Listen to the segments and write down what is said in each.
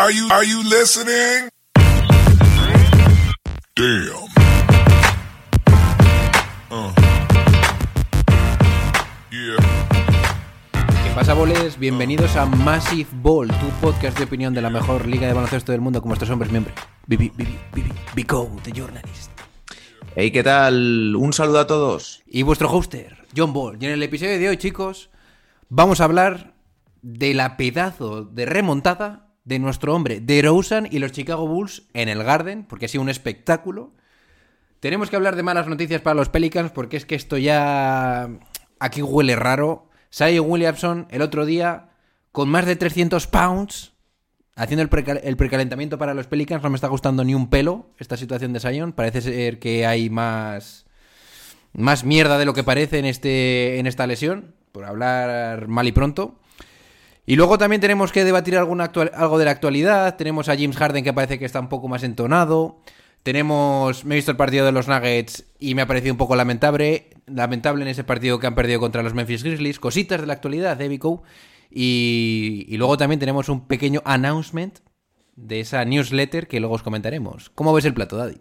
Are you are you listening? Damn. Uh. Yeah. ¿Qué pasa, boles? Bienvenidos a Massive Ball, tu podcast de opinión de la mejor liga de baloncesto del mundo, como estos hombres miembros. Bibi, Bibi, Bibi, Bico, The Journalist. Hey, ¿qué tal? Un saludo a todos. Y vuestro hoster, John Ball. Y en el episodio de hoy, chicos, vamos a hablar de la pedazo de remontada de nuestro hombre DeRozan y los Chicago Bulls en el Garden, porque ha sido un espectáculo. Tenemos que hablar de malas noticias para los Pelicans, porque es que esto ya aquí huele raro. Zion Williamson el otro día con más de 300 pounds haciendo el, el precalentamiento para los Pelicans. No me está gustando ni un pelo esta situación de Zion. Parece ser que hay más más mierda de lo que parece en este en esta lesión, por hablar mal y pronto. Y luego también tenemos que debatir actual- algo de la actualidad. Tenemos a James Harden que parece que está un poco más entonado. Tenemos, me he visto el partido de los Nuggets y me ha parecido un poco lamentable, lamentable en ese partido que han perdido contra los Memphis Grizzlies. Cositas de la actualidad de Vico. Y, luego también tenemos un pequeño announcement de esa newsletter que luego os comentaremos. ¿Cómo ves el plato, Daddy?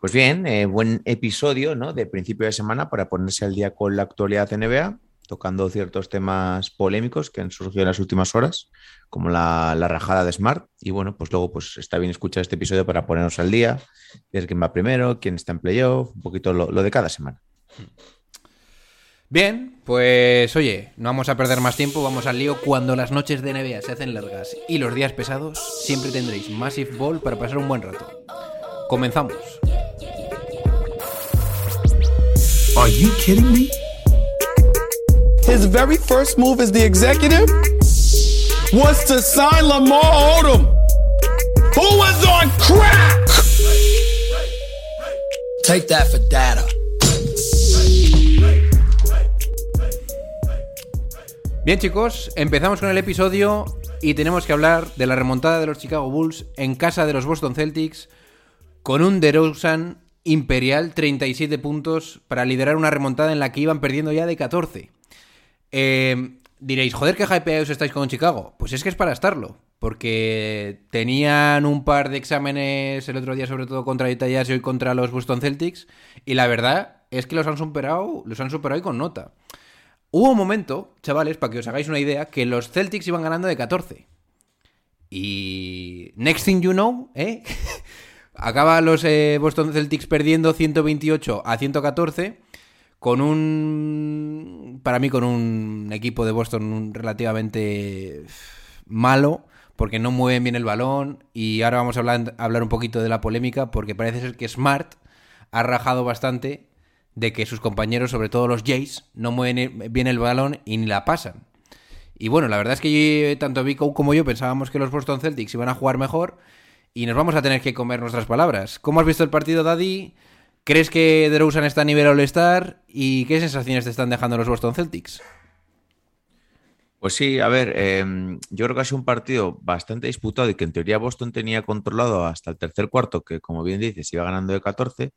Pues bien, eh, buen episodio ¿no? de principio de semana para ponerse al día con la actualidad NBA, tocando ciertos temas polémicos que han surgido en las últimas horas, como la, la rajada de Smart. Y bueno, pues luego pues está bien escuchar este episodio para ponernos al día, ver quién va primero, quién está en playoff, un poquito lo, lo de cada semana. Bien, pues oye, no vamos a perder más tiempo, vamos al lío. Cuando las noches de NBA se hacen largas y los días pesados, siempre tendréis Massive Ball para pasar un buen rato. Comenzamos. Are you kidding me? His very first move as the executive was to sign Lamar Odom, who was on crack. Take that for data. Bien chicos, empezamos con el episodio y tenemos que hablar de la remontada de los Chicago Bulls en casa de los Boston Celtics con un DeRozan imperial 37 puntos para liderar una remontada en la que iban perdiendo ya de 14. Eh, diréis, joder, qué hypeados estáis con Chicago. Pues es que es para estarlo. Porque tenían un par de exámenes el otro día, sobre todo contra Utah y hoy contra los Boston Celtics. Y la verdad es que los han superado, los han superado y con nota. Hubo un momento, chavales, para que os hagáis una idea, que los Celtics iban ganando de 14. Y. Next thing you know, ¿eh? Acaba los eh, Boston Celtics perdiendo 128 a 114 con un. Para mí, con un equipo de Boston relativamente malo, porque no mueven bien el balón. Y ahora vamos a hablar, hablar un poquito de la polémica, porque parece ser que Smart ha rajado bastante de que sus compañeros, sobre todo los Jays, no mueven bien el balón y ni la pasan. Y bueno, la verdad es que yo, tanto Vico como yo pensábamos que los Boston Celtics iban a jugar mejor y nos vamos a tener que comer nuestras palabras. ¿Cómo has visto el partido, Daddy? ¿Crees que DeRozan está a nivel All-Star? ¿Y qué sensaciones te están dejando los Boston Celtics? Pues sí, a ver, eh, yo creo que ha sido un partido bastante disputado y que en teoría Boston tenía controlado hasta el tercer cuarto, que como bien dices, iba ganando de 14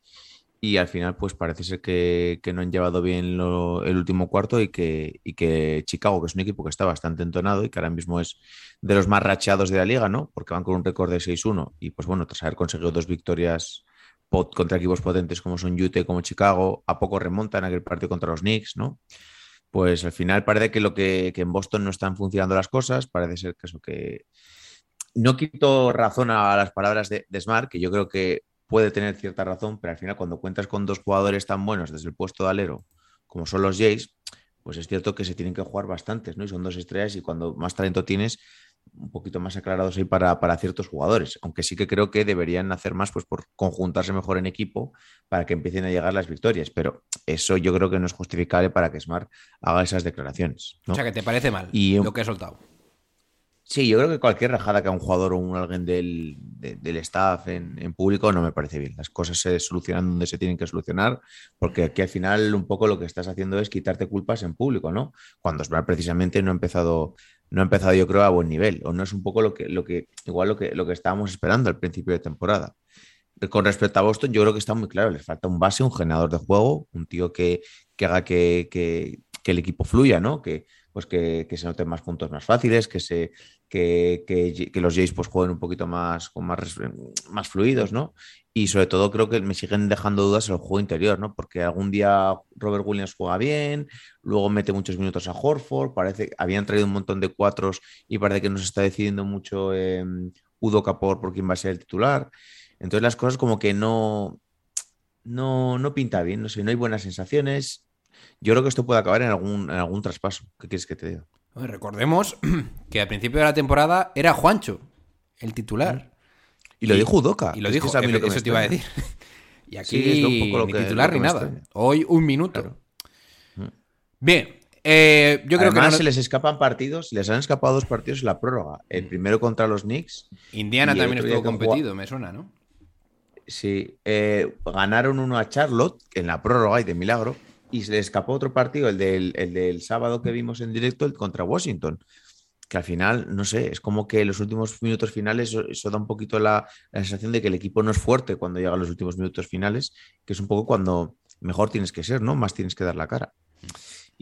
y al final pues parece ser que, no han llevado bien el último cuarto y que, y que Chicago, que es un equipo que está bastante entonado y que ahora mismo es de los más racheados de la liga, ¿no? Porque van con un récord de 6-1 y pues bueno, tras haber conseguido dos victorias pot- contra equipos potentes como son Utah como Chicago, a poco remontan aquel partido contra los Knicks, ¿no? Pues al final parece que lo que, que en Boston no están funcionando las cosas, parece ser que eso que no quito razón a las palabras de, de Smart, que yo creo que puede tener cierta razón, pero al final cuando cuentas con dos jugadores tan buenos desde el puesto de alero como son los Jays, pues es cierto que se tienen que jugar bastantes, ¿no? Y son dos estrellas y cuando más talento tienes, un poquito más aclarados ahí para, para ciertos jugadores. Aunque sí que creo que deberían hacer más pues, por conjuntarse mejor en equipo para que empiecen a llegar las victorias. Pero eso yo creo que no es justificable para que Smart haga esas declaraciones. ¿no? O sea, que te parece mal Y- lo que he soltado. Sí, yo creo que cualquier rajada que a un jugador o un alguien del, de- del staff en, en público no me parece bien. Las cosas se solucionan donde se tienen que solucionar, porque aquí al final un poco lo que estás haciendo es quitarte culpas en público, ¿no? Cuando Osmar precisamente no ha empezado, no ha empezado yo creo a buen nivel, o no es un poco lo que, lo que igual lo que, lo que estábamos esperando al principio de temporada. Con respecto a Boston, yo creo que está muy claro, les falta un base, un generador de juego, un tío que, que haga que, que- que el equipo fluya, ¿no? Que, pues que, que se noten más puntos más fáciles, que, se, que, que- que los Jays pues jueguen un poquito más, con más, más fluidos, ¿no? Y sobre todo creo que me siguen dejando dudas el juego interior, ¿no? Porque algún día Robert Williams juega bien, luego mete muchos minutos a Horford, parece habían traído un montón de cuatros y parece que no se está decidiendo mucho eh, Udo Capor por quién va a ser el titular. Entonces las cosas como que no, no, no pinta bien, no sé, no hay buenas sensaciones. Yo creo que esto puede acabar en algún, en algún traspaso. ¿Qué quieres que te diga? Bueno, Recordemos que al principio de la temporada era Juancho, el titular. Y lo dijo Udoca. Y lo Es que dijo, mí lo que eso te iba a decir. Y aquí Sí, es un poco lo ni que- titular lo que ni nada. extraña. Hoy un minuto. Claro. Bien, eh, yo creo Además, que se no- les escapan partidos, les han escapado dos partidos en la prórroga. El primero contra los Knicks. Indiana también estuvo que jugó- competido, me suena, ¿no? Sí, eh, ganaron uno a Charlotte en la prórroga y de milagro. Y se les escapó otro partido, el del, el del sábado que vimos en directo, el contra Washington. Que al final, no sé, es como que los últimos minutos finales, eso, eso da un poquito la, la sensación de que el equipo no es fuerte cuando llega a los últimos minutos finales, que es un poco cuando mejor tienes que ser, ¿no? Más tienes que dar la cara.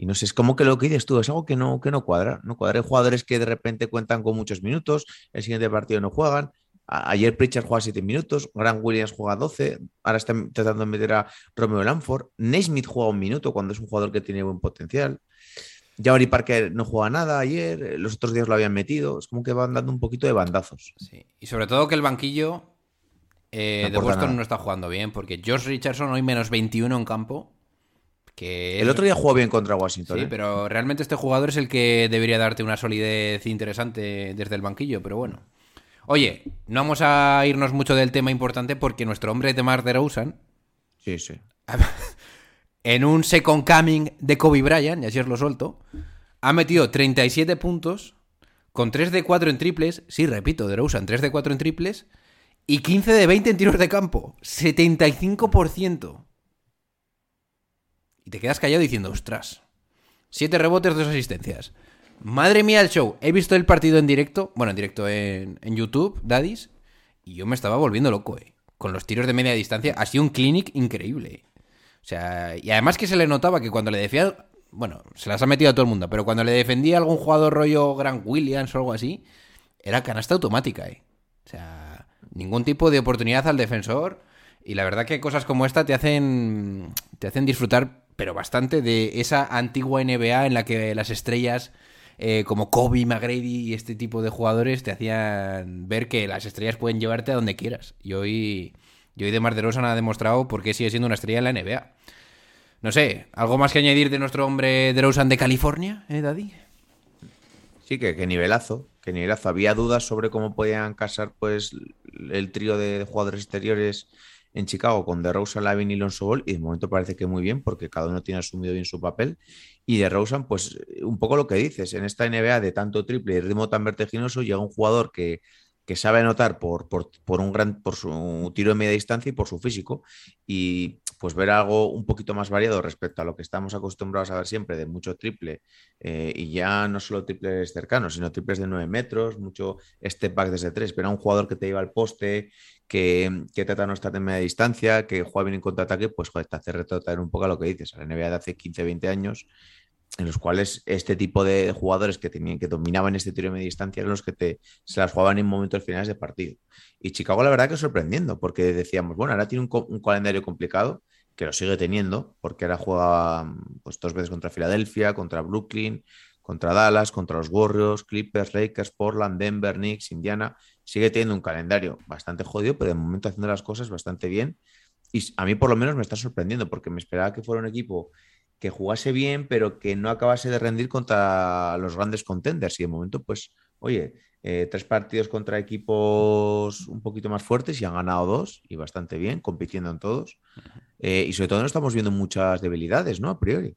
Y no sé, es como que lo que dices tú, es algo que no, que no cuadra. No cuadra. Hay jugadores que de repente cuentan con muchos minutos, el siguiente partido no juegan. Ayer Pritchard juega 7 minutos, Grant Williams juega 12, ahora están tratando de meter a Romeo Lanford. Naismith juega un minuto cuando es un jugador que tiene buen potencial. Jabari Parker no juega nada ayer, eh, los otros días lo habían metido. Es como que van dando un poquito de bandazos. Sí. Y sobre todo que el banquillo eh, No de Boston nada. no está jugando bien, porque Josh Richardson hoy menos 21 en campo. Que El otro día jugó bien contra Washington. Sí, ¿eh? pero realmente este jugador es el que debería darte una solidez interesante desde el banquillo, pero bueno. Oye, no vamos a irnos mucho del tema importante porque nuestro hombre de Mar de Rosen, Sí, sí. en un second coming de Kobe Bryant, y así os lo suelto, ha metido 37 puntos con 3 de 4 en triples, sí, repito, de Rosen, 3 de 4 en triples, y 15 de 20 en tiros de campo, 75%. Y te quedas callado diciendo, ostras, 7 rebotes, 2 asistencias. Madre mía el show, he visto el partido en directo, bueno, en directo en, en YouTube, Daddies, y yo me estaba volviendo loco, eh. Con los tiros de media distancia, ha sido un clinic increíble. O sea, y además que se le notaba que cuando le defendía, bueno, se las ha metido a todo el mundo, pero cuando le defendía algún jugador rollo Grant Williams o algo así, era canasta automática, ¿eh? O sea, ningún tipo de oportunidad al defensor. Y la verdad que cosas como esta te hacen, te hacen disfrutar, pero bastante, de esa antigua NBA en la que las estrellas eh, como Kobe, McGrady y este tipo de jugadores te hacían ver que las estrellas pueden llevarte a donde quieras. Y hoy, y hoy Demar DeRozan ha demostrado por qué sigue siendo una estrella en la NBA. No sé, ¿algo más que añadir de nuestro hombre DeRozan de California, eh, Daddy? Sí, que, que nivelazo, que nivelazo. Había dudas sobre cómo podían casar pues el trío de jugadores exteriores en Chicago con DeRozan, Lavin y Lonzo Ball y de momento parece que muy bien porque cada uno tiene asumido bien su papel. Y DeRozan pues un poco lo que dices, en esta NBA de tanto triple y ritmo tan vertiginoso llega un jugador que, que sabe anotar por, por, por un gran por su tiro de media distancia y por su físico. Y pues ver algo un poquito más variado respecto a lo que estamos acostumbrados a ver siempre de mucho triple eh, y ya no solo triples cercanos, sino triples de 9 metros, mucho step back desde 3, ver a un jugador que te lleva al poste, que, que trata no estar en media distancia, que juega bien en contraataque, pues joder, te hace retrotraer un poco a lo que dices, a la NBA de hace 15, 20 años, en los cuales este tipo de jugadores que tenían que dominaban este tiro de media distancia eran los que te, se las jugaban en momentos finales de partido. Y Chicago, la verdad, que sorprendiendo, porque decíamos, bueno, ahora tiene un, calendario complicado, que lo sigue teniendo, porque ahora juega pues, dos veces contra Filadelfia, contra Brooklyn, contra Dallas, contra los Warriors, Clippers, Lakers, Portland, Denver, Knicks, Indiana. Sigue teniendo un calendario bastante jodido, pero de momento haciendo las cosas bastante bien. Y a mí por lo menos me está sorprendiendo, porque me esperaba que fuera un equipo que jugase bien, pero que no acabase de rendir contra los grandes contenders. Y de momento, pues, oye, eh, tres partidos contra equipos un poquito más fuertes y han ganado dos y bastante bien, compitiendo en todos. Eh, y sobre todo no estamos viendo muchas debilidades, ¿no? A priori.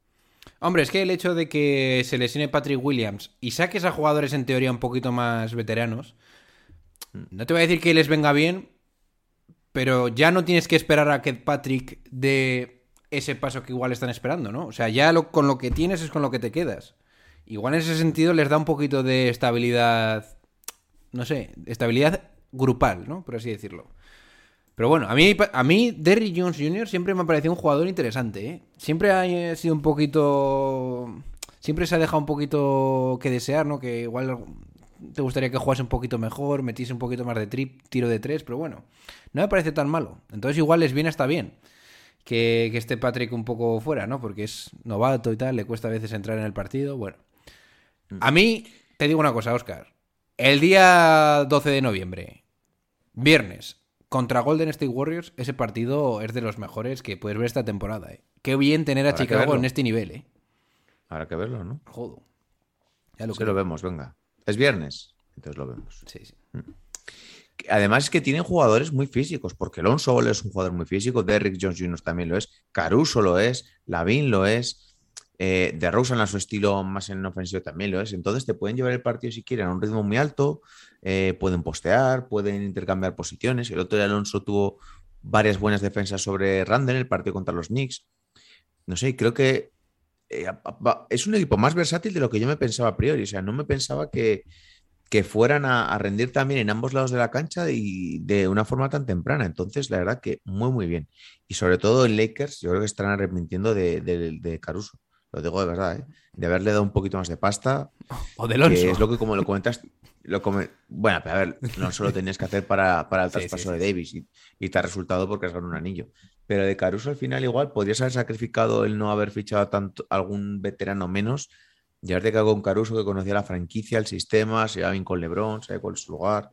Hombre, es que el hecho de que se lesione Patrick Williams y saques a jugadores en teoría un poquito más veteranos, no te voy a decir que les venga bien, pero ya no tienes que esperar a que Patrick dé ese paso que igual están esperando, ¿no? O sea, ya lo- con lo que tienes es con lo que te quedas. Igual en ese sentido les da un poquito de estabilidad, no sé, estabilidad grupal, ¿no? Por así decirlo. Pero bueno, a mí, a mí Derrick Jones Jr. siempre me ha parecido un jugador interesante, ¿eh? Siempre ha eh, sido un poquito... Siempre se ha dejado un poquito que desear, ¿no? Que igual te gustaría que jugase un poquito mejor, metiese un poquito más de trip, tiro de tres, pero bueno, no me parece tan malo. Entonces igual les viene hasta bien que, que esté Patrick un poco fuera, ¿no? Porque es novato y tal, le cuesta a veces entrar en el partido. Bueno, a mí te digo una cosa, Oscar. El día 12 de noviembre, viernes, contra Golden State Warriors, ese partido es de los mejores que puedes ver esta temporada, ¿eh? Qué bien tener a Habrá Chicago en este nivel, ¿eh? Habrá que verlo, ¿no? Jodo. Ya lo Sí, lo vemos, venga. Es viernes, entonces lo vemos. Sí, sí. Además es que tienen jugadores muy físicos, porque Alonso es un jugador muy físico, Derrick Jones Jr. también lo es, Caruso lo es, Lavin lo es, eh, de Rosen a su estilo más en ofensivo también lo es. Entonces te pueden llevar el partido si quieren a un ritmo muy alto, eh, pueden postear, pueden intercambiar posiciones. El otro día Alonso tuvo varias buenas defensas sobre Randall en el partido contra los Knicks. No sé, creo que eh, es un equipo más versátil de lo que yo me pensaba a priori. O sea, no me pensaba que, que fueran a, a rendir también en ambos lados de la cancha y de una forma tan temprana. Entonces, la verdad que muy, muy bien. Y sobre todo en Lakers, yo creo que estarán arrepintiendo de, de- de Caruso. Lo digo de verdad, ¿eh? de haberle dado un poquito más de pasta. O de Alonso. Que es lo que, como lo comentas, lo come- bueno, pero a ver, no solo tenías que hacer para, para el Sí, traspaso sí, de Davis y, y te ha resultado porque has ganado un anillo. Pero de Caruso al final igual podrías haber sacrificado el no haber fichado a tanto, algún veterano menos y haberte quedado con Caruso que conocía la franquicia, el sistema, se lleva bien con LeBron, sabe cuál es su lugar.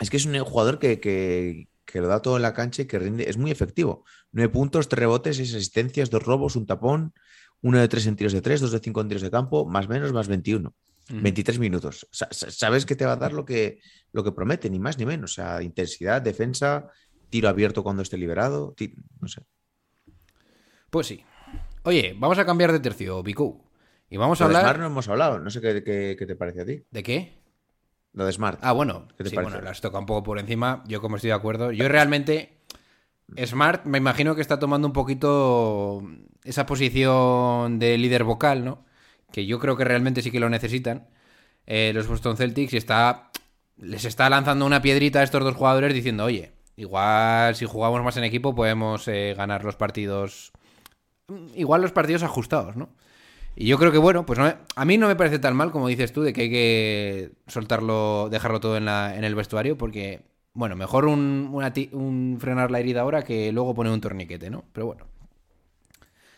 Es que es un jugador que, que- que lo da todo en la cancha y que rinde, es muy efectivo. Nueve puntos, tres rebotes, seis asistencias, dos robos, un tapón, uno de tres en tiros de tres, dos de cinco en tiros de campo, más menos, más 21. 23 minutos. Sa- sa- Sabes que te va a dar lo que, lo que promete, ni más ni menos. O sea, intensidad, defensa, tiro abierto cuando esté liberado. no sé. Pues sí. Oye, vamos a cambiar de tercio, Biku. Y vamos a Lo de hablar... Smart no hemos hablado. No sé qué, qué- qué te parece a ti. ¿De qué? Lo de Smart. Ah, bueno, ¿Qué te sí, parece? bueno, las toca un poco por encima. Yo como estoy de acuerdo. Yo realmente... Smart me imagino que está tomando un poquito esa posición de líder vocal, ¿no? Que yo creo que realmente sí que lo necesitan eh, los Boston Celtics y está les está lanzando una piedrita a estos dos jugadores diciendo, oye, igual si jugamos más en equipo podemos eh, ganar los partidos, igual los partidos ajustados, ¿no? Y yo creo que, bueno, pues no- a mí no me parece tan mal como dices tú, de que hay que soltarlo, dejarlo todo en, el vestuario, porque, bueno, mejor un, frenar la herida ahora que luego poner un torniquete, ¿no? Pero bueno.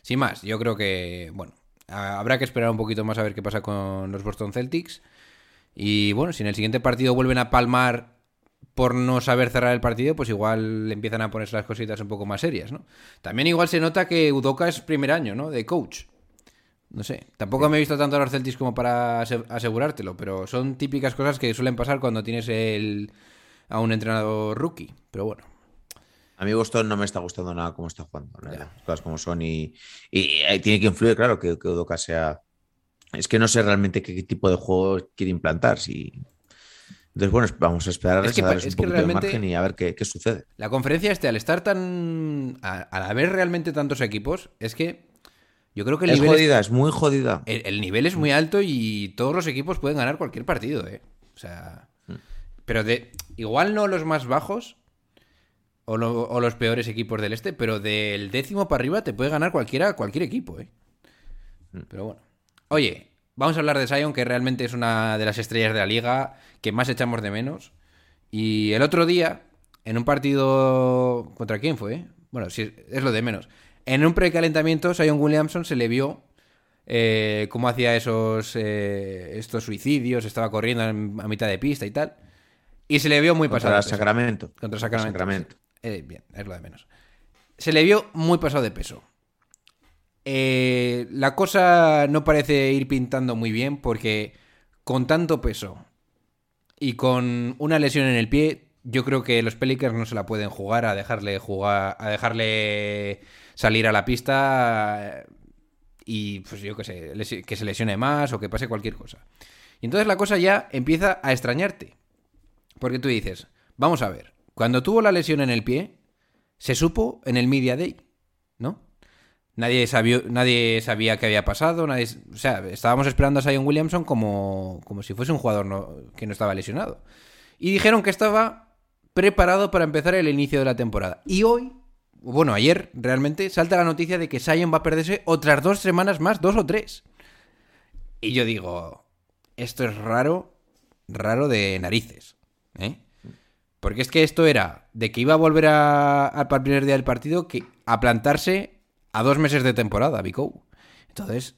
Sin más, yo creo que, bueno, habrá que esperar un poquito más a ver qué pasa con los Boston Celtics. Y bueno, si en el siguiente partido vuelven a palmar por no saber cerrar el partido, pues igual empiezan a ponerse las cositas un poco más serias, ¿no? También igual se nota que Udoka es primer año, ¿no? De coach. No sé, tampoco me he visto tanto a los Celtics como para ase- asegurártelo, pero son típicas cosas que suelen pasar cuando tienes el, a un entrenador rookie. Pero bueno, A mí Boston no me está gustando nada cómo está jugando. Las cosas como son y, y, eh, tiene que influir, claro, que, que Udoka sea... Es que no sé realmente qué tipo de juego quiere implantar. Si... Entonces, bueno, vamos a esperar Es que a darles es un poquito de margen y a ver qué, qué sucede. la conferencia este, al estar tan... al haber realmente tantos equipos, es que yo creo que el Es nivel... es- jodida, es muy jodida. El, el nivel es muy alto y todos los equipos pueden ganar cualquier partido, ¿eh? O sea. Pero de. Igual no los más bajos. O, lo- o los peores equipos del este. Pero del décimo para arriba te puede ganar cualquiera, cualquier equipo, ¿eh? Pero bueno. Oye, vamos a hablar de Sion, que realmente es una de las estrellas de la liga que más echamos de menos. Y el otro día, en un partido. ¿Contra quién fue? Bueno, sí, es lo de menos. En un precalentamiento, Sion Williamson se le vio eh, cómo hacía esos eh, estos suicidios, estaba corriendo en- a mitad de pista y tal. Y se le vio muy pasado. Contra de peso. Sacramento. Contra Sacramento. Sacramento. Eh, bien, es lo de menos. Se le vio muy pasado de peso. Eh, la cosa no parece ir pintando muy bien porque con tanto peso y con una lesión en el pie, yo creo que los Pelicans no se la pueden jugar a dejarle jugar, a dejarle salir a la pista. y pues yo qué sé, que se lesione más o que pase cualquier cosa. Y entonces la cosa ya empieza a extrañarte. Porque tú dices, vamos a ver, cuando tuvo la lesión en el pie, se supo en el Media Day, ¿no? Nadie, sabía, nadie sabía qué había pasado, nadie, o sea, estábamos esperando a Zion Williamson como, como si fuese un jugador no- que no estaba lesionado. Y dijeron que estaba preparado para empezar el inicio de la temporada. Y hoy, bueno, ayer realmente, salta la noticia de que Zion va a perderse otras dos semanas más, dos o tres. Y yo digo, esto es raro, raro de narices. ¿eh? Porque es que esto era de que iba a volver a, al primer día del partido que, a plantarse a dos meses de temporada, Vico. Entonces,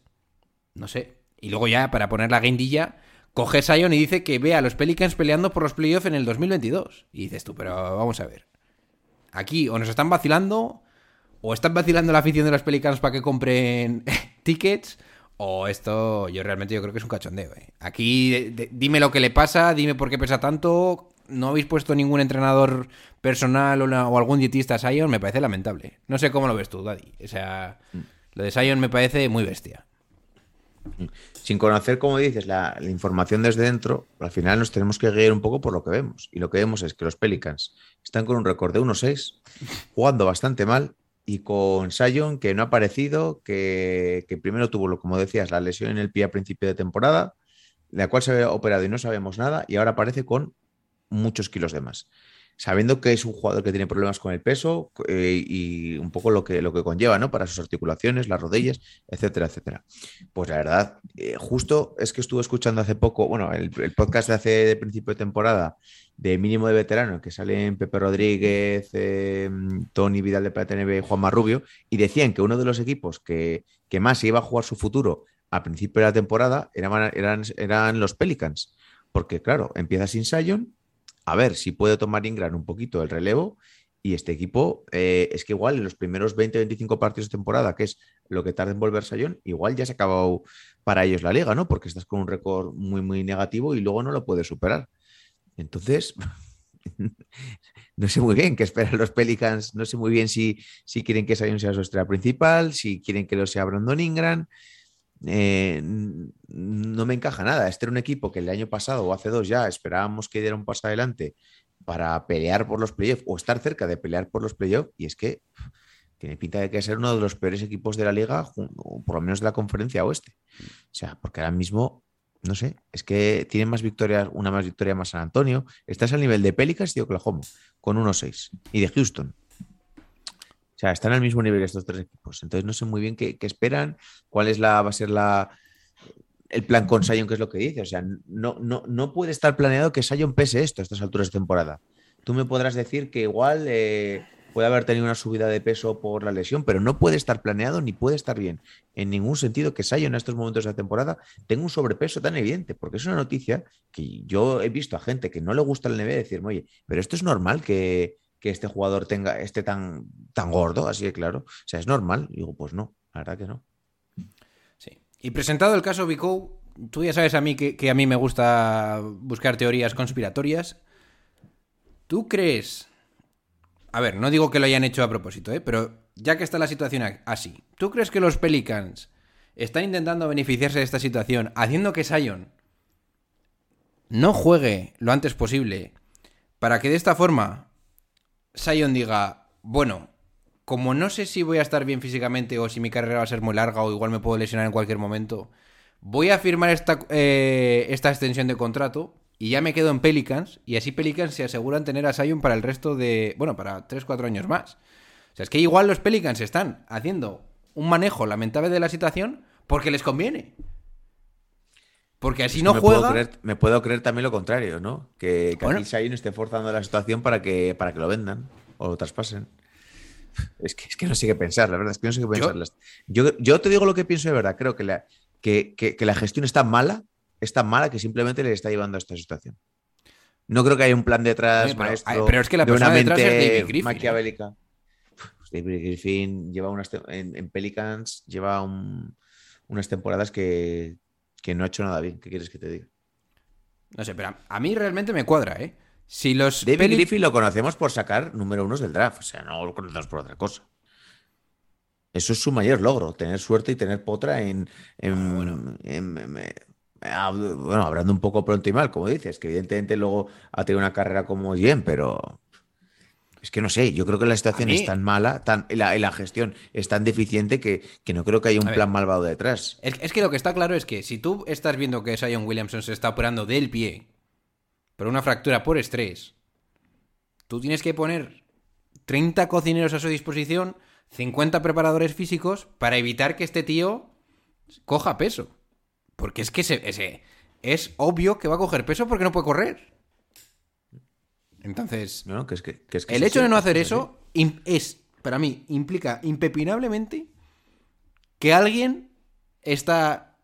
no sé. Y luego ya, para poner la guindilla, coge Sion y dice que ve a los Pelicans peleando por los playoffs en el 2022. Y dices tú, pero vamos a ver. Aquí o nos están vacilando, o están vacilando la afición de los Pelicans para que compren tickets, o esto yo realmente yo creo que es un cachondeo. ¿eh? Aquí dime lo que le pasa, dime por qué pesa tanto. No habéis puesto ningún entrenador personal o, la- o algún dietista a Sion, me parece lamentable. No sé cómo lo ves tú, Daddy. O sea, lo de Sion me parece muy bestia. Sin conocer, como dices, la, la información desde dentro, al final nos tenemos que guiar un poco por lo que vemos. Y lo que vemos es que los Pelicans están con un récord de 1-6, jugando bastante mal, y con Sion, que no ha aparecido, que, que primero tuvo, lo- como decías, la lesión en el pie a principio de temporada, la cual se había operado y no sabemos nada, y ahora aparece con muchos kilos de más. Sabiendo que es un jugador que tiene problemas con el peso eh, y un poco lo que, lo que conlleva, ¿no? Para sus articulaciones, las rodillas, etcétera, etcétera. Pues la verdad, eh, justo es que estuve escuchando hace poco, bueno, el, podcast de hace de principio de temporada de mínimo de veterano, que salen Pepe Rodríguez, Tony Vidal de PTNB, Juan Marrubio, y decían que uno de los equipos que, que más iba a jugar su futuro a principio de la temporada eran, eran, eran los Pelicans. Porque, claro, empieza sin Sion, a ver si puede tomar Ingram un poquito el relevo. Y este equipo eh, es que igual en los primeros 20-25 partidos de temporada, que es lo que tarda en volver Sion, igual ya se ha acabado para ellos la liga, ¿no? Porque estás con un récord muy, muy negativo y luego no lo puedes superar. Entonces, no sé muy bien qué esperan los Pelicans, no sé muy bien si, si quieren que Sion sea su estrella principal, si quieren que lo sea Brandon Ingram. Eh, no me encaja nada. Este era un equipo que el año pasado o hace dos ya esperábamos que diera un paso adelante para pelear por los playoffs o estar cerca de pelear por los playoffs y es que tiene pinta de que ser uno de los peores equipos de la liga, o por lo menos de la conferencia oeste. O sea, porque ahora mismo, no sé, es que tienen más victorias, una más victoria más San Antonio. Estás al nivel de Pelicans y Oklahoma, con 1-6, y de Houston. O sea, están al mismo nivel estos tres equipos. Entonces no sé muy bien qué, qué esperan, cuál es la, va a ser la, el plan con Sion, que es lo que dice. O sea, no, no, no puede estar planeado que Sion pese esto a estas alturas de temporada. Tú me podrás decir que igual eh, puede haber tenido una subida de peso por la lesión, pero no puede estar planeado ni puede estar bien en ningún sentido que Sion en estos momentos de la temporada tenga un sobrepeso tan evidente, porque es una noticia que yo he visto a gente que no le gusta el NBA decirme, oye, pero esto es normal que, que este jugador tenga, esté tan, tan gordo, así de claro. O sea, es normal. Digo, pues no, la verdad que no. Sí. Y presentado el caso Vico, tú ya sabes a mí que, que a mí me gusta buscar teorías conspiratorias. ¿Tú crees? A ver, no digo que lo hayan hecho a propósito, ¿eh? pero ya que está la situación así, ¿tú crees que los Pelicans están intentando beneficiarse de esta situación haciendo que Sion no juegue lo antes posible para que de esta forma Sion diga, bueno, como no sé si voy a estar bien físicamente o si mi carrera va a ser muy larga o igual me puedo lesionar en cualquier momento, voy a firmar esta, eh, esta extensión de contrato y ya me quedo en Pelicans y así Pelicans se aseguran tener a Sion para el resto de, bueno, para 3-4 años más. O sea, es que igual los Pelicans están haciendo un manejo lamentable de la situación porque les conviene. Porque así no me juega... Puedo creer, me puedo creer también lo contrario, ¿no? Que, que Bueno. aquí Sion esté forzando la situación para que, para que lo vendan o lo traspasen. Es que, es que no sé qué pensar, la verdad, es que no sé qué pensar. Yo, yo te digo lo que pienso de verdad, creo que la, que, que- que la gestión es tan mala, es tan mala que simplemente le está llevando a esta situación. No creo que haya un plan detrás, pero- maestro, pero es que la de una persona detrás es David Griffin, ¿eh? maquiavélica. Pues David Griffin lleva unas en, en Pelicans lleva un- unas temporadas que, que no ha hecho nada bien. ¿Qué quieres que te diga? No sé, pero a- mí realmente me cuadra, ¿eh? Si los David Peli- Griffin lo conocemos por sacar número unos del draft, o sea, no lo conocemos por otra cosa. Eso es su mayor logro, tener suerte y tener potra en. en- Ah, en- en- en- bueno, hablando un poco pronto y mal, como dices, que evidentemente luego ha tenido una carrera como bien, pero. Es que no sé, yo creo que la situación mí- es tan mala, tan, y la, la gestión es tan deficiente que, que no creo que haya un A ver. plan malvado detrás. Es, es que lo que está claro es que si tú estás viendo que Sion Williamson se está operando del pie por una fractura por estrés, tú tienes que poner 30 cocineros a su disposición, 50 preparadores físicos para evitar que este tío coja peso. Porque es que ese, ese- es obvio que va a coger peso porque no puede correr. Entonces, ¿no? Que es que, que es que el hecho de no hacer eso es, para mí, implica impepinablemente que alguien está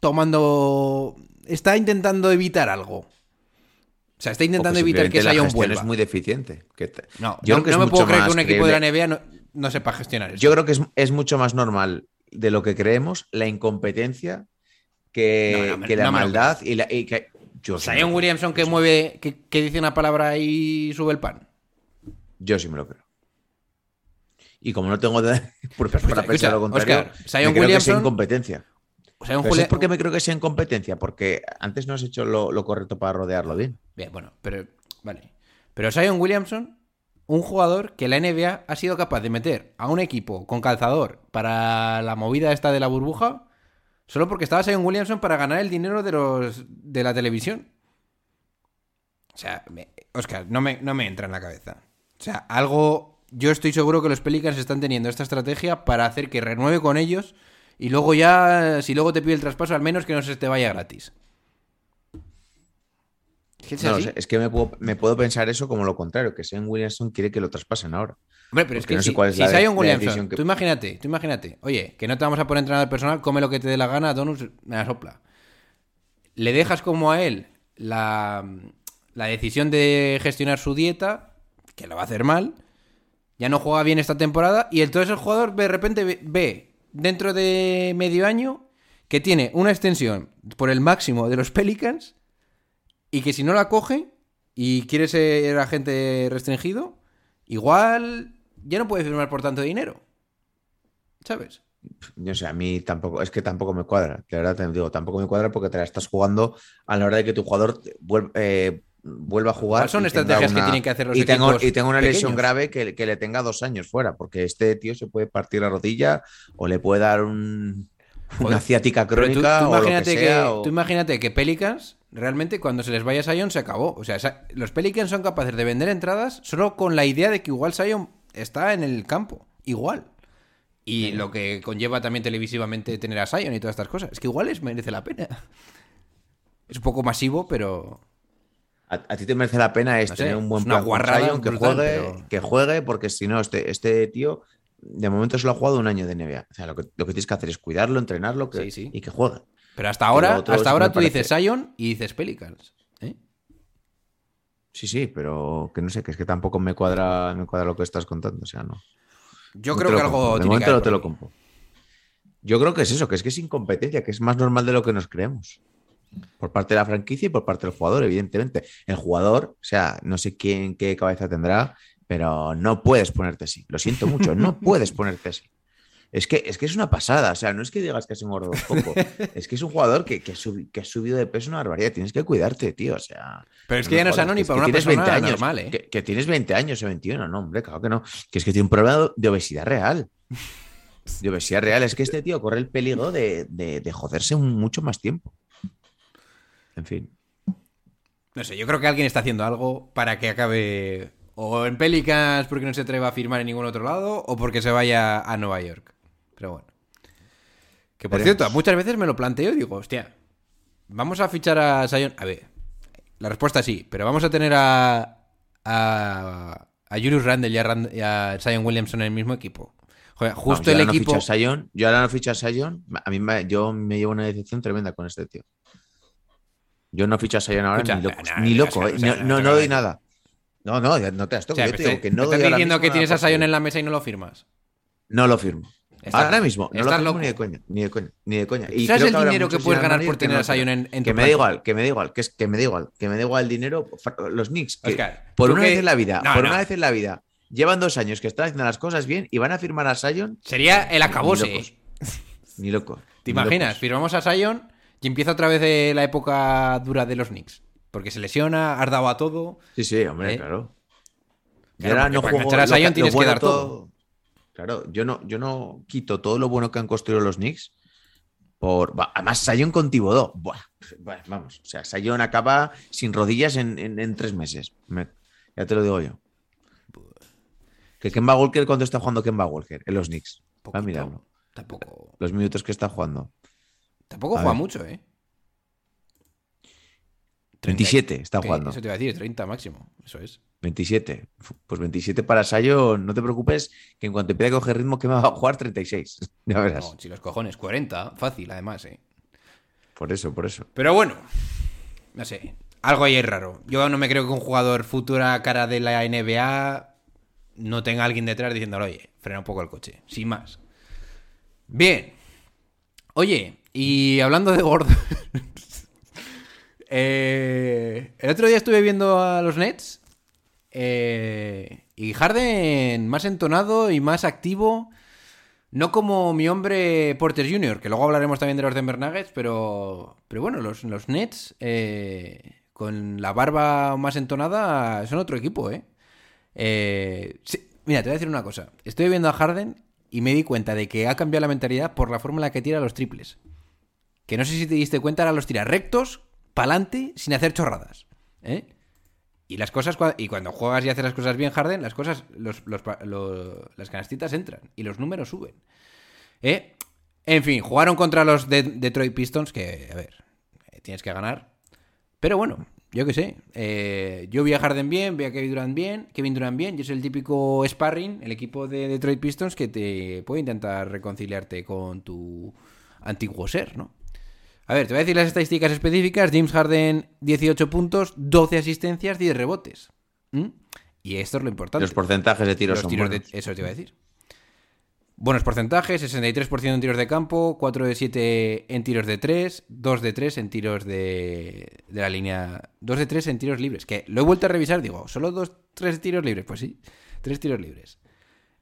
tomando. está intentando evitar algo. O sea, está intentando evitar que la Sion gestión vuelva. es muy deficiente. que No, yo no, creo que es no me puedo creer que un equipo de la NBA no, no sepa gestionar eso. Yo creo que es, es mucho más normal de lo que creemos la incompetencia que, No, la maldad y la. y que, yo, sí Williamson que mueve, que, que dice una palabra y sube el pan. yo sí me lo creo. Y como no tengo de- por- para escucha, pensar lo escucha, contrario, Oscar, me creo que sea Williamson- incompetencia. O sea, ¿sabes por qué me creo que sea incompetencia? Porque antes no has hecho lo, lo correcto para rodearlo bien. Bien, bueno, pero. Vale. Pero Sion Williamson, un jugador que la NBA ha sido capaz de meter a un equipo con calzador para la movida esta de la burbuja, solo porque estaba Sion Williamson para ganar el dinero de los de la televisión. O sea, me- Oscar, no me, no me entra en la cabeza. O sea, algo. Yo estoy seguro que los Pelicans están teniendo esta estrategia para hacer que renueve con ellos y luego ya, si luego te pide el traspaso, al menos que no se te vaya gratis. Es No es que me puedo, me puedo pensar eso como lo contrario, que Sean Williamson quiere que lo traspasen ahora. Hombre, pero es que no si, si la Williamson, que- tú imagínate, tú imagínate, oye, que no te vamos a poner entrenador personal, come lo que te dé la gana, Donus me la sopla. Le dejas como a él la, la decisión de gestionar su dieta, que lo va a hacer mal, ya no juega bien esta temporada, y entonces el jugador de repente ve, ve dentro de medio año que tiene una extensión por el máximo de los Pelicans y que si no la coge y quiere ser agente restringido, igual ya no puede firmar por tanto dinero. ¿Sabes? Yo sé, a mí tampoco, es que tampoco me cuadra. De verdad te digo, tampoco me cuadra porque te la estás jugando a la hora de que tu jugador vuel- eh, vuelva a jugar. ¿Cuáles son estrategias que tienen que hacer los y tengo, y tenga una lesión grave que, que le tenga dos años fuera, porque este tío se puede partir la rodilla o le puede dar un, una ciática tú, crónica tú o lo que imagínate que, sea. o- tú imagínate que Pelicans, realmente cuando se les vaya Sion se acabó. O sea, los Pelicans son capaces de vender entradas solo con la idea de que igual Sion está en el campo. Igual. Y lo que conlleva también televisivamente tener a Sion y todas estas cosas. Es que igual les merece la pena. Es un poco masivo, pero... A, a ti te merece la pena es No sé, tener un buen es una plan Zion, que brutal, juegue, pero- que juegue, porque si no, este, este tío de momento solo ha jugado un año de NBA. O sea, lo que, lo que tienes que hacer es cuidarlo, entrenarlo que- Sí, sí. y que juegue. Pero hasta ahora, hasta ahora tú parece- dices Sion y dices Pelicans. Sí, sí, pero que no sé, que es que tampoco me cuadra, me cuadra lo que estás contando. O sea, no. Yo No creo que algo De tiene momento no te lo compro. Yo creo que es eso, que es que es incompetencia, que es más normal de lo que nos creemos. Por parte de la franquicia y por parte del jugador, evidentemente. El jugador, o sea, no sé quién qué cabeza tendrá, pero no puedes ponerte así. Lo siento mucho, no puedes ponerte así. Es que, es que es una pasada, o sea, no es que digas que es un gordo poco, es que es un jugador que, que, ha subi- que ha subido de peso una barbaridad. Tienes que cuidarte, tío, o sea. Pero es que ya no es es para que una tienes persona 20 años, normal, ¿eh? Que, que tienes 20 años o 21, no, hombre, claro que no. Que es que tiene un problema de obesidad real. De obesidad real. Es que este tío corre el peligro de, de- de joderse mucho más tiempo. En fin. No sé, yo creo que alguien está haciendo algo para que acabe o en Pelicans porque no se atreva a firmar en ningún otro lado o porque se vaya a Nueva York. Pero bueno. Que por Veremos. cierto, muchas veces me lo planteo y digo, hostia, vamos a fichar a Sion. A ver, la respuesta sí, pero vamos a tener a. a. a Julius Randle y a, Rand- y a Zion Williamson en el mismo equipo. Joder, justo yo el ahora no equipo. ficho a Sion, yo ahora no ficho a Sion. A mí me, yo me llevo una decepción tremenda con este tío. Yo no ficho a Sion ahora Escucha, ni loco. no, no, ni no, loco, o eh. No, no, no, no, no no, doy no. nada. No, no, no te O sea, yo te digo me que no estás doy diciendo que tienes a Sion. en la mesa y no lo firmas. No lo firmo. Ahora mismo, no lo ni de coña, ni de coña, ni de coña. Y ¿Sabes el habrá dinero que puedes ganar por que tener a Zion en- en Que tu me igual, que me da igual, que, es, que me da igual, que me da igual el dinero. Los Knicks, que Oscar, por una que- vez en la vida, No, por no. una vez en la vida, llevan dos años que están haciendo las cosas bien y van a firmar a Sion. Sería el acabose. Ni locos. Ni loco. ¿Te imaginas? locos. Firmamos a Sion y empieza otra vez de la época dura de los Knicks. Porque se lesiona, has dado a todo. Sí, sí, hombre, ¿Eh? claro. Y ahora no juego a Zion lo tienes que bueno dar todo. Claro, yo no, yo no quito todo lo bueno que han construido los Knicks por. Además, Sion con Tibodó. Buah, buah, vamos. O sea, Sion acaba sin rodillas en, en- en tres meses. Me- ya te lo digo yo. Que Kemba Walker, ¿cuánto está jugando Kemba Walker en los Knicks? Va a mirarlo. Tampoco, Los minutos que está jugando. tampoco A juega ver. mucho, ¿eh? 27 está Sí, jugando. Eso te iba a decir, 30 máximo. Eso es. 27. Pues 27 para Sion. No te preocupes, que en cuanto empiece a coger ritmo, Kemba va a jugar 36. Ya verás. No, si los cojones, 40. Fácil, además, ¿eh? Por eso, por eso. Pero bueno, no sé. Algo ahí es raro. Yo no me creo que un jugador futura cara de la NBA no tenga alguien detrás diciéndole, oye, frena un poco el coche. Sin más. Bien. Oye, y hablando de gordo. eh, el otro día estuve viendo a los Nets. Eh, y Harden más entonado y más activo. No como mi hombre Porter Jr., que luego hablaremos también de los Denver Nuggets, pero, pero bueno, los, los Nets eh, con la barba más entonada son otro equipo, ¿eh? Eh, sí, mira, te voy a decir una cosa. Estoy viendo a Harden y me di cuenta de que ha cambiado la mentalidad por la forma en la que tira los triples. Que no sé si te diste cuenta, ahora los tira rectos, pa'lante, sin hacer chorradas. ¿eh? Y las cosas, y cuando juegas y haces las cosas bien, Harden, las cosas, los, las canastitas entran y los números suben. ¿Eh? En fin, jugaron contra los de Detroit Pistons, que, a ver, eh, tienes que ganar. Pero bueno, yo qué sé. eh, yo vi a Harden bien, vi a Kevin Durant bien, Kevin Durant bien. Yo soy el típico sparring, el equipo de Detroit Pistons, que te puede intentar reconciliarte con tu antiguo ser, ¿no? A ver, te voy a decir las estadísticas específicas. James Harden, 18 puntos, 12 asistencias, 10 rebotes. ¿Mm? Y esto es lo importante. Los porcentajes de tiros Los son tiros de- buenos. Eso te iba a decir. Buenos porcentajes, 63% en tiros de campo, 4 de 7 en tiros de 3, 2 de 3 en tiros de, de la línea... 2 de 3 en tiros libres. Que lo he vuelto a revisar, digo, ¿solo 2, 3 tiros libres? Pues sí, 3 tiros libres.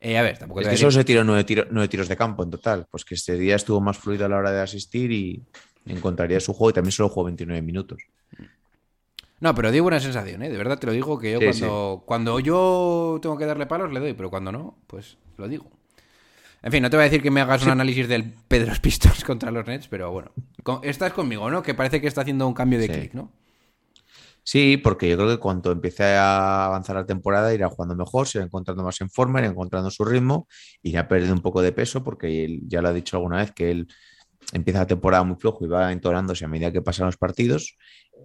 Eh, a ver, tampoco Es te que solo se tiró nueve, tiro- nueve tiros de campo en total. Pues que este día estuvo más fluido a la hora de asistir y encontraría su juego y también solo jugó 29 minutos. No, pero dio buena sensación, ¿eh? De verdad te lo digo, que yo Sí, cuando, cuando yo tengo que darle palos le doy, pero cuando no, pues lo digo. En fin, no te voy a decir que me hagas un análisis del Pedros Pistons contra los Nets, pero bueno. Con- estás conmigo, ¿no? Que parece que está haciendo un cambio de Sí. clic, ¿no? Sí, porque yo creo que cuando empiece a avanzar la temporada irá jugando mejor, se irá encontrando más en forma, irá encontrando su ritmo, irá perdiendo un poco de peso, porque él ya lo ha dicho alguna vez que él empieza la temporada muy flojo y va entonándose a medida que pasan los partidos.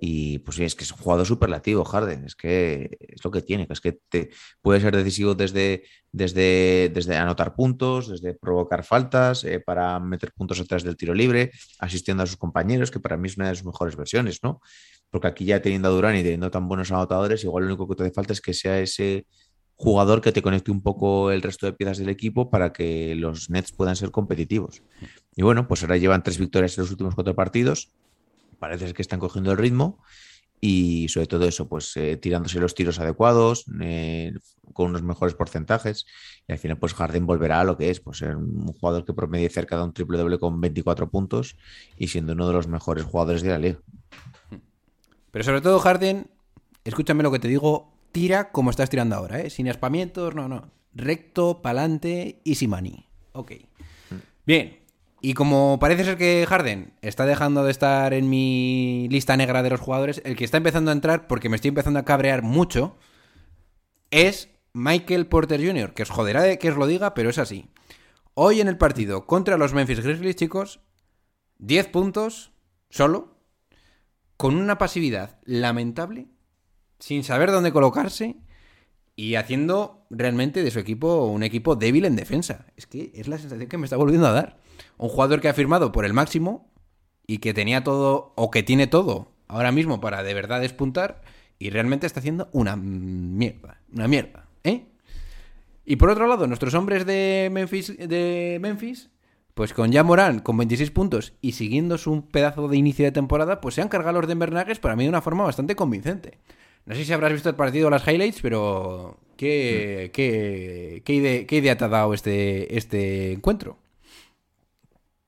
Y pues es que es un jugador superlativo, Harden, es que es lo que tiene, es que te, puede ser decisivo desde, desde, desde anotar puntos, desde provocar faltas, eh, para meter puntos atrás del tiro libre, asistiendo a sus compañeros, que para mí es una de sus mejores versiones, ¿no? Porque aquí ya teniendo a Durán y teniendo tan buenos anotadores, igual lo único que te hace falta es que sea ese jugador que te conecte un poco el resto de piezas del equipo para que los Nets puedan ser competitivos. Y bueno, pues ahora llevan tres victorias en los últimos cuatro partidos. Parece ser que están cogiendo el ritmo y sobre todo eso, pues eh, tirándose los tiros adecuados, eh, con unos mejores porcentajes. Y al final, pues Harden volverá a lo que es, pues ser un jugador que promedie cerca de un triple doble con 24 puntos y siendo uno de los mejores jugadores de la liga. Pero sobre todo, Harden, escúchame lo que te digo, tira como estás tirando ahora, ¿eh? Sin espamientos, no, no. Recto, pa'lante, easy money. Ok. Bien. Y como parece ser que Harden está dejando de estar en mi lista negra de los jugadores, el que está empezando a entrar, porque me estoy empezando a cabrear mucho, es Michael Porter Jr., que os joderá de que os lo diga, pero es así. Hoy en el partido contra los Memphis Grizzlies, chicos, 10 puntos solo, con una pasividad lamentable, sin saber dónde colocarse y haciendo realmente de su equipo un equipo débil en defensa. Es que es la sensación que me está volviendo a dar. Un jugador que ha firmado por el máximo y que tenía todo, o que tiene todo ahora mismo para de verdad despuntar y realmente está haciendo una mierda. Una mierda, ¿eh? Y por otro lado, nuestros hombres de Memphis, de Memphis pues con ya Morán con 26 puntos y siguiendo su pedazo de inicio de temporada, pues se han cargado los Denver Nuggets para mí de una forma bastante convincente. No sé si habrás visto el partido o las highlights, pero ¿Qué, qué, qué idea, qué idea te ha dado este, este encuentro?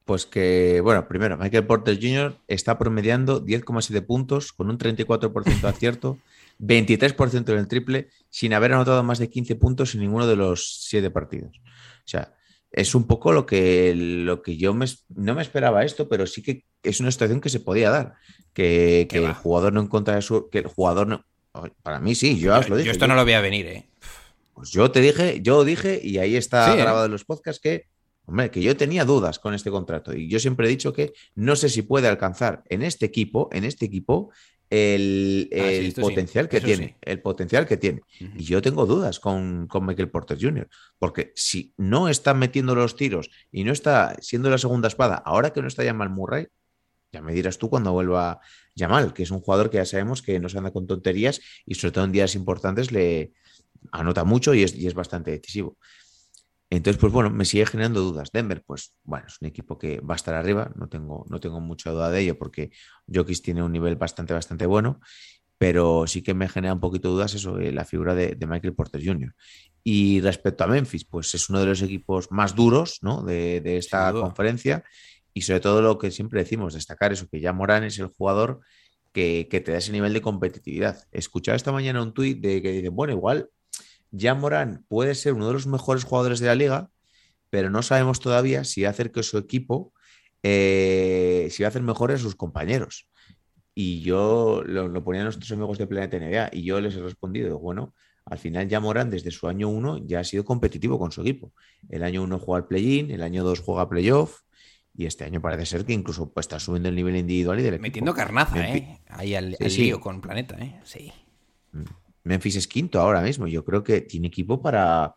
Pues que, bueno, primero, Michael Porter Jr. está promediando 10,7 puntos con un 34% de acierto, 23% en el triple, sin haber anotado más de 15 puntos en ninguno de los 7 partidos. O sea, es un poco lo que, lo que yo me, no me esperaba esto, pero sí que es una situación que se podía dar. Que, que el jugador no encontrara su. Que el jugador no. Para mí sí, yo os lo dije. Yo esto no lo voy a venir, ¿eh? Pues yo te dije, yo dije, y ahí está Sí, ¿eh? grabado en los podcasts, que, hombre, que yo tenía dudas con este contrato. Y yo siempre he dicho que no sé si puede alcanzar en este equipo, en este equipo, el, Ah, el sí, potencial que eso tiene. sí. El potencial que tiene. Y yo tengo dudas con, con Michael Porter Jr. Porque si no está metiendo los tiros y no está siendo la segunda espada, ahora que no está Jamal Murray, ya me dirás tú cuando vuelva Jamal, que es un jugador que ya sabemos que no se anda con tonterías y sobre todo en días importantes le anota mucho y es, y es bastante decisivo. Entonces, pues bueno, me sigue generando dudas. Denver, pues bueno, es un equipo que va a estar arriba, no tengo, no tengo mucha duda de ello porque Jokic tiene un nivel bastante, bastante bueno, pero sí que me genera un poquito de dudas eso, eh, la figura de, de Michael Porter Jr. Y respecto a Memphis, pues es uno de los equipos más duros ¿no? de, de esta conferencia y sobre todo lo que siempre decimos, destacar eso, que ya Morán es el jugador que, que te da ese nivel de competitividad. Escuchaba esta mañana un tuit de que dicen, bueno, igual ya Morán puede ser uno de los mejores jugadores de la liga, pero no sabemos todavía si va a hacer que su equipo, eh, si va a hacer mejores a sus compañeros. Y yo lo, lo ponían nuestros amigos de Planeta NBA y yo les he respondido, bueno, al final ya Morán desde su año 1 ya ha sido competitivo con su equipo. El año 1 juega al play-in, el año 2 juega playoff y este año parece ser que incluso pues, está subiendo el nivel individual y del equipo. Metiendo carnaza, ¿eh? Ahí al, Sí, al sí. lío con Planeta, ¿eh? Sí. Memphis es quinto ahora mismo. Yo creo que tiene equipo para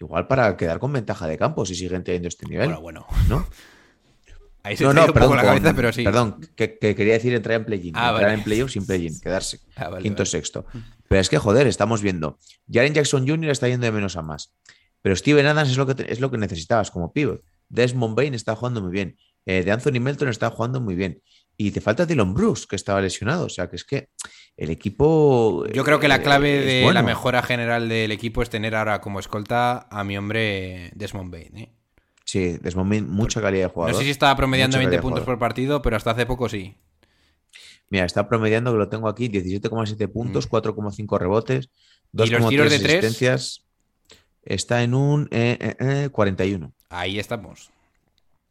igual para quedar con ventaja de campo si siguen teniendo este nivel. Bueno, bueno. ¿no? Ahí se No, no, perdón, la con- cabeza, pero sí. perdón, que, que quería decir entrar en play-in. Ah, entrar vale. en playoff sin play-in, quedarse. Ah, vale, quinto, vale. sexto. Pero es que, joder, estamos viendo. Jaren Jackson Jr. está yendo de menos a más. Pero Steven Adams es lo que, te- es lo que necesitabas como pivot. Desmond Bain está jugando muy bien. Eh, de Anthony Melton está jugando muy bien. Y te falta Dylan Bruce, que estaba lesionado. O sea, que es que el equipo. Yo creo que la eh, clave de bueno. la mejora general del equipo es tener ahora como escolta a mi hombre Desmond Bain. ¿eh? Sí, Desmond Bain, mucha calidad de jugador. No sé si estaba promediando Mucha 20 calidad de puntos por partido, pero hasta hace poco sí. Mira, está promediando, que lo tengo aquí, 17,7 puntos, 4,5 rebotes, Mm. ¿Y los 2,3 tiros de tres? asistencias. Está en un eh, eh, eh, 41. Ahí estamos.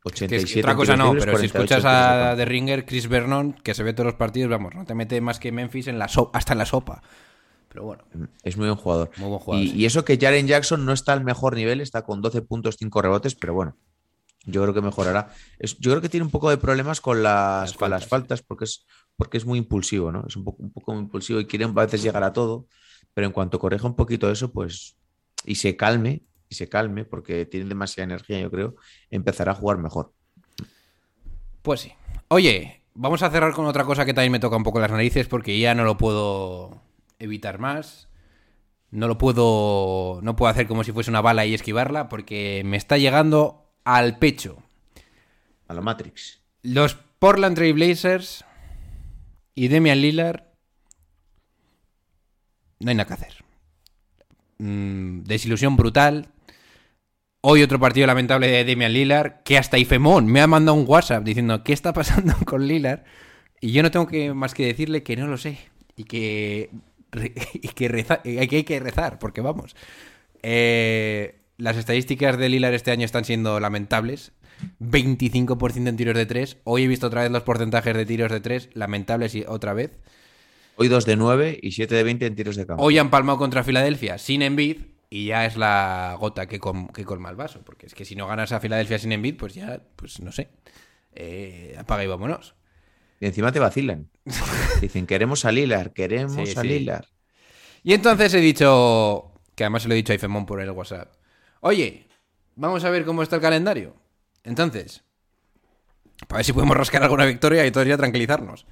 Que es 87 que otra cosa no, pero si 48 escuchas a. The Ringer, Chris Vernon, que se ve todos los partidos, vamos, no te mete más que Memphis en la so- hasta en la sopa. Pero bueno, Es muy buen jugador. muy buen jugador. Y, sí. y eso que Jaren Jackson no está al mejor nivel, está con 12 puntos, 5 rebotes, pero bueno, yo creo que mejorará. Es- yo creo que tiene un poco de problemas con las, Las con las faltas, faltas porque es, porque es muy impulsivo, ¿no? Es un poco, un poco impulsivo y quiere a veces llegar a todo, pero en cuanto corrija un poquito eso, pues, y se calme, y se calme, porque tiene demasiada energía, yo creo, empezará a jugar mejor. Pues sí. Oye, vamos a cerrar con otra cosa que también me toca un poco las narices porque ya no lo puedo evitar más. No lo puedo. No puedo hacer como si fuese una bala y esquivarla porque me está llegando al pecho. A la Matrix. Los Portland Trail Blazers y Demian Lillard. No hay nada que hacer. Mm, desilusión brutal. Hoy otro partido lamentable de Demian Lillard, que hasta Ifemón me ha mandado un WhatsApp diciendo qué está pasando con Lillard. Y yo no tengo que, más que decirle que no lo sé. Y que, y que, reza- y que hay que rezar, porque vamos. Eh, las estadísticas de Lillard este año están siendo lamentables. 25% en tiros de 3. Hoy he visto otra vez los porcentajes de tiros de 3, lamentables y otra vez. Hoy 2 de 9 y 7 de 20 en tiros de campo. Hoy han palmado contra Filadelfia sin Embiid y ya es la gota que, colma el vaso. Porque es que si no ganas a Filadelfia sin Embiid, pues ya, pues no sé. Eh, apaga y vámonos. Y encima te vacilan. Dicen, queremos a Lillard, queremos Sí, a sí. Y entonces he dicho, que además se lo he dicho a Ifemón por el WhatsApp. Oye, vamos a ver cómo está el calendario. Entonces, para ver si podemos rascar alguna victoria y todos ya tranquilizarnos.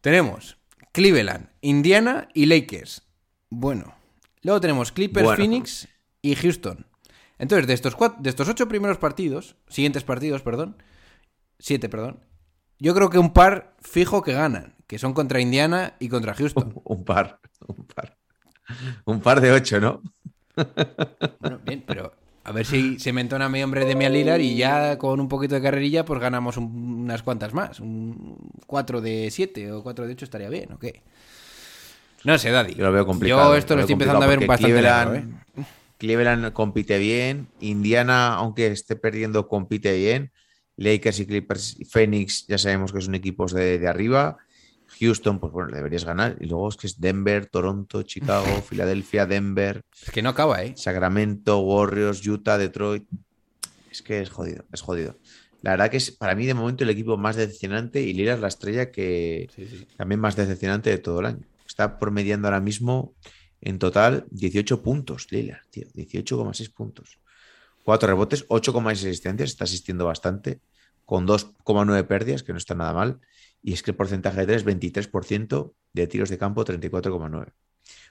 Tenemos Cleveland, Indiana y Lakers. Bueno. Luego tenemos Clippers, Bueno. Phoenix y Houston. Entonces, de estos, cuat- de estos ocho primeros partidos, siguientes partidos, perdón, siete, perdón, yo creo que un par fijo que ganan, que son contra Indiana y contra Houston. Un par, un par. Un par de ocho, ¿no? Bueno, bien, pero a ver si se me entona mi hombre de Mia Lillard y ya con un poquito de carrerilla pues ganamos un- unas cuantas más. Un 4 de 7 o 4 de 8 estaría bien, ¿o qué? No sé, Daddy. Yo lo veo complicado. Yo esto lo estoy empezando a ver bastante porque lejos, ¿eh? Cleveland, Cleveland compite bien. Indiana, aunque esté perdiendo, compite bien. Lakers y Clippers y Phoenix, ya sabemos que son equipos de, de arriba. Houston, pues bueno, deberías ganar. Y luego es que es Denver, Toronto, Chicago, Filadelfia, Denver, Es que no acaba, ¿eh? Sacramento, Warriors, Utah, Detroit. Es que es jodido, es jodido. La verdad que es para mí de momento el equipo más decepcionante y Lillard la estrella que también más decepcionante de todo el año. Está promediando ahora mismo en total 18 puntos, Lillard, tío, 18,6 puntos. 4 rebotes, 8,6 asistencias, está asistiendo bastante, con 2,9 pérdidas, que no está nada mal. Y es que el porcentaje de 3 es 23%, de tiros de campo 34,9.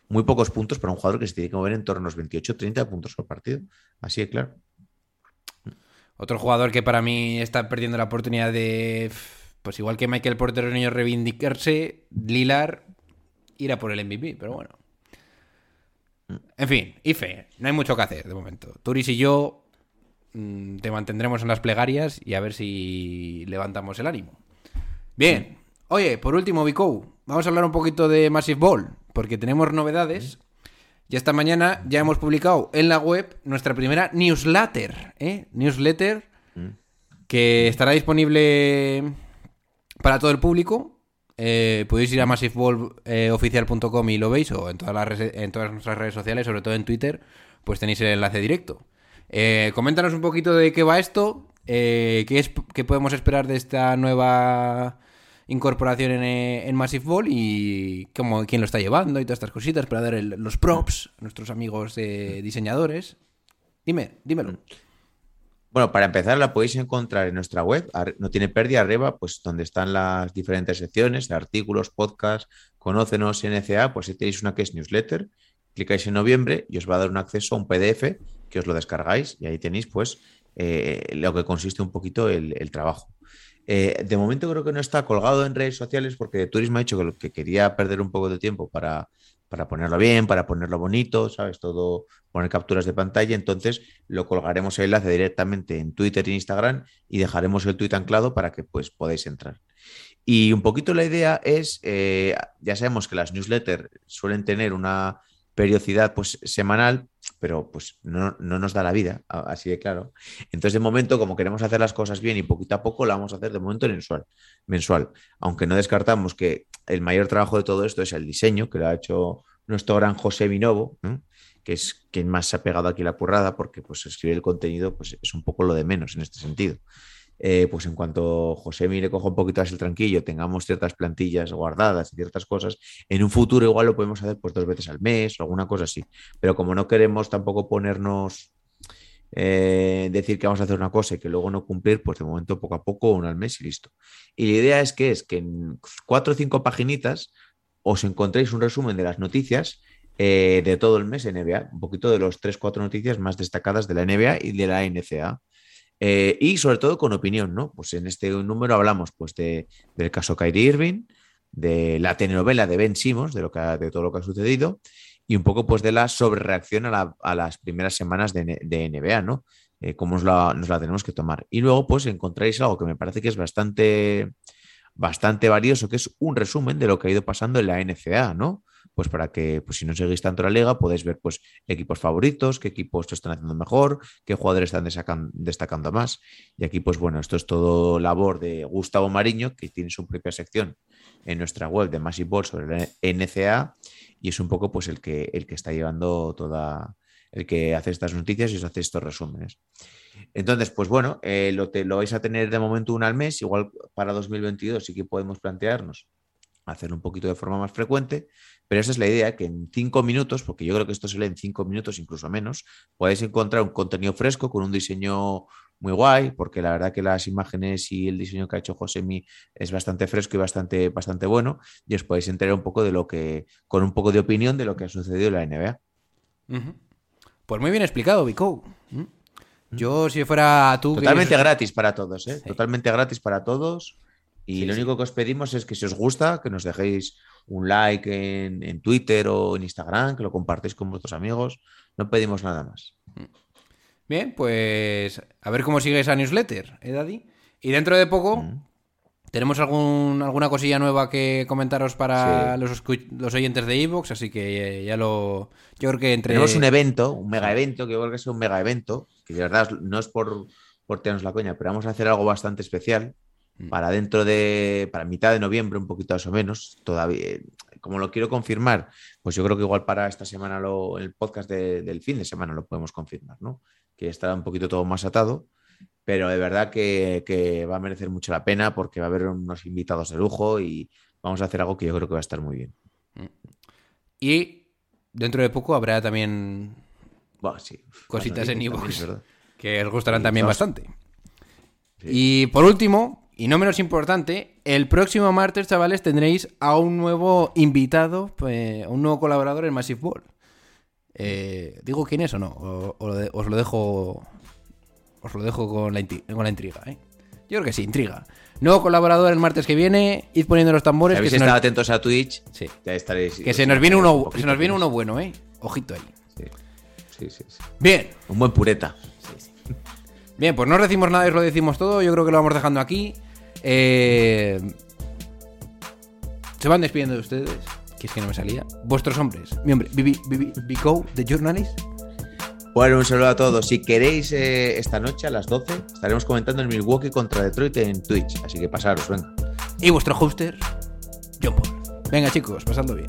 Muy pocos puntos para un jugador que se tiene que mover en torno a los 28-30 puntos por partido. Así de claro. Otro jugador que para mí está perdiendo la oportunidad de, pues igual que Michael Porter reivindicarse, Lilar irá por el MVP, pero bueno. En fin, Ife, no hay mucho que hacer de momento. Turis y yo mm, te mantendremos en las plegarias y a ver si levantamos el ánimo. Bien, oye, por último, Vico, vamos a hablar un poquito de Massive Ball, porque tenemos novedades. Y esta mañana ya hemos publicado en la web nuestra primera newsletter, ¿eh? Newsletter que estará disponible para todo el público. Eh, podéis ir a massiveballoficial.com y lo veis, o en todas, las en todas nuestras redes sociales, sobre todo en Twitter, pues tenéis el enlace directo. Eh, coméntanos un poquito de qué va esto, eh, qué, es, qué podemos esperar de esta nueva incorporación en, eh, en Massive Ball y cómo, quién lo está llevando y todas estas cositas para dar los props a nuestros amigos eh, diseñadores. Dime, dímelo. Bueno, para empezar, la podéis encontrar en nuestra web, no tiene pérdida arriba, pues donde están las diferentes secciones, artículos, podcasts, conócenos, NCA, pues ahí tenéis una que es newsletter, clicáis en noviembre y os va a dar un acceso a un PDF que os lo descargáis y ahí tenéis pues eh, lo que consiste un poquito el, trabajo. Eh, de momento creo que no está colgado en redes sociales porque Turismo ha dicho que, que quería perder un poco de tiempo para, para ponerlo bien, para ponerlo bonito, ¿sabes? Todo, poner capturas de pantalla. Entonces lo colgaremos el enlace directamente en Twitter e Instagram y dejaremos el tweet anclado para que pues podáis entrar. Y un poquito la idea es, eh, ya sabemos que las newsletters suelen tener una periodicidad pues semanal, pero pues no, no nos da la vida, así de claro. Entonces, de momento, como queremos hacer las cosas bien y poquito a poco, la vamos a hacer de momento mensual, mensual. Aunque no descartamos que el mayor trabajo de todo esto es el diseño, que lo ha hecho nuestro gran José Vinovo, ¿no? que es quien más se ha pegado aquí la currada, porque pues escribir el contenido pues, es un poco lo de menos en este sentido. Eh, pues en cuanto José le coja un poquito más el tranquillo, tengamos ciertas plantillas guardadas y ciertas cosas, en un futuro igual lo podemos hacer pues dos veces al mes o alguna cosa así. Pero como no queremos tampoco ponernos, eh, decir que vamos a hacer una cosa y que luego no cumplir, pues de momento poco a poco, uno al mes y listo. Y la idea es que es que en cuatro o cinco paginitas os encontréis un resumen de las noticias eh, de todo el mes NBA, un poquito de los tres, cuatro noticias más destacadas de la NBA y de la NCA. Eh, y sobre todo con opinión, ¿no? Pues en este número hablamos pues de, del caso Kyrie Irving, de la telenovela de Ben Simmons, de, lo que ha- de todo lo que ha sucedido, y un poco pues de la sobrereacción a, a las primeras semanas de, de NBA, ¿no? Eh, cómo nos la, nos la tenemos que tomar. Y luego pues encontráis algo que me parece que es bastante, bastante valioso, que es un resumen de lo que ha ido pasando en la NCA, ¿no? Pues para que, pues si no seguís tanto la liga, podéis ver pues equipos favoritos, qué equipos están haciendo mejor, qué jugadores están destacan- destacando más. Y aquí, pues bueno, esto es todo labor de Gustavo Mariño, que tiene su propia sección en nuestra web de Massive Ball sobre la NCA, y es un poco pues el que, el que está llevando toda, el que hace estas noticias y os hace estos resúmenes. Entonces, pues bueno, eh, lo, te- lo vais a tener de momento una al mes, igual para 2022 sí que podemos plantearnos hacer un poquito de forma más frecuente, pero esa es la idea, que en cinco minutos, porque yo creo que esto se lee en cinco minutos, incluso menos, podéis encontrar un contenido fresco con un diseño muy guay, porque la verdad que las imágenes y el diseño que ha hecho Josemi es bastante fresco y bastante, bastante bueno, y os podéis enterar un poco de lo que, con un poco de opinión de lo que ha sucedido en la NBA. Pues muy bien explicado, Vico. ¿Mm? Yo, si fuera tú... que Totalmente eres- gratis para todos, ¿eh? Sí. Totalmente gratis para todos. Y Sí, lo único que os pedimos es que si os gusta, que nos dejéis un like en, en Twitter o en Instagram, que lo compartéis con vuestros amigos. No pedimos nada más. Bien, pues a ver cómo sigue esa newsletter, ¿eh, Daddy? Y dentro de poco Mm. tenemos algún, alguna cosilla nueva que comentaros para Sí. los, los oyentes de Evox, así que ya lo... Yo creo que entre... Tenemos un evento, un mega evento, que yo creo que es un mega evento, que de verdad no es por, por tirarnos la coña, pero vamos a hacer algo bastante especial Mm. Para dentro de, para mitad de noviembre, un poquito más o menos, todavía, como lo quiero confirmar, pues yo creo que igual para esta semana, lo, el podcast de- del fin de semana lo podemos confirmar, ¿no? Que estará un poquito todo más atado, pero de verdad que, que va a merecer mucho la pena porque va a haber unos invitados de lujo y vamos a hacer algo que yo creo que va a estar muy bien. Y dentro de poco habrá también Buah, sí. Cositas en ¿verdad? que os gustarán también bastante. Y por último, y no menos importante, el próximo martes, chavales, tendréis a un nuevo invitado, pues, a un nuevo colaborador en Massive Ball. Eh, ¿Digo quién es o no? O, o lo de- os lo dejo. Os lo dejo con la, inti- con la intriga, ¿eh? Yo creo que sí, intriga. Nuevo colaborador el martes que viene, id poniendo los Si tambores que habéis se, estado nos, atentos a Twitch, sí, ya estaréis. que se nos viene uno, un poquito se nos viene uno bueno, ¿eh? Ojito ahí. Sí, sí, sí, sí. Bien, Un buen pureta. Bien, pues no decimos nada y os lo decimos todo. Yo creo que lo vamos dejando aquí. Eh, Se van despidiendo de ustedes. Que es que no me salía. Vuestros hombres. Mi hombre, Bibi, Bibi, Bico, The Journalist. Bueno, un saludo a todos. Si queréis, eh, esta noche a las 12 estaremos comentando el Milwaukee contra Detroit en Twitch. Así que pasaros, venga. Y vuestro hoster, John Paul. Venga, chicos, pasadlo bien.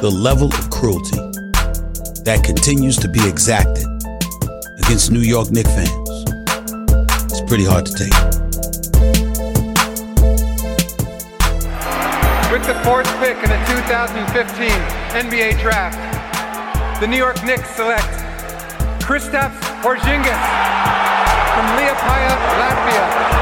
The level of cruelty that continues to be exacted against New York Knicks fans pretty hard to take. With the fourth pick in the 2015 NBA Draft, the New York Knicks select Kristaps Porzingis from Liepaja, Latvia.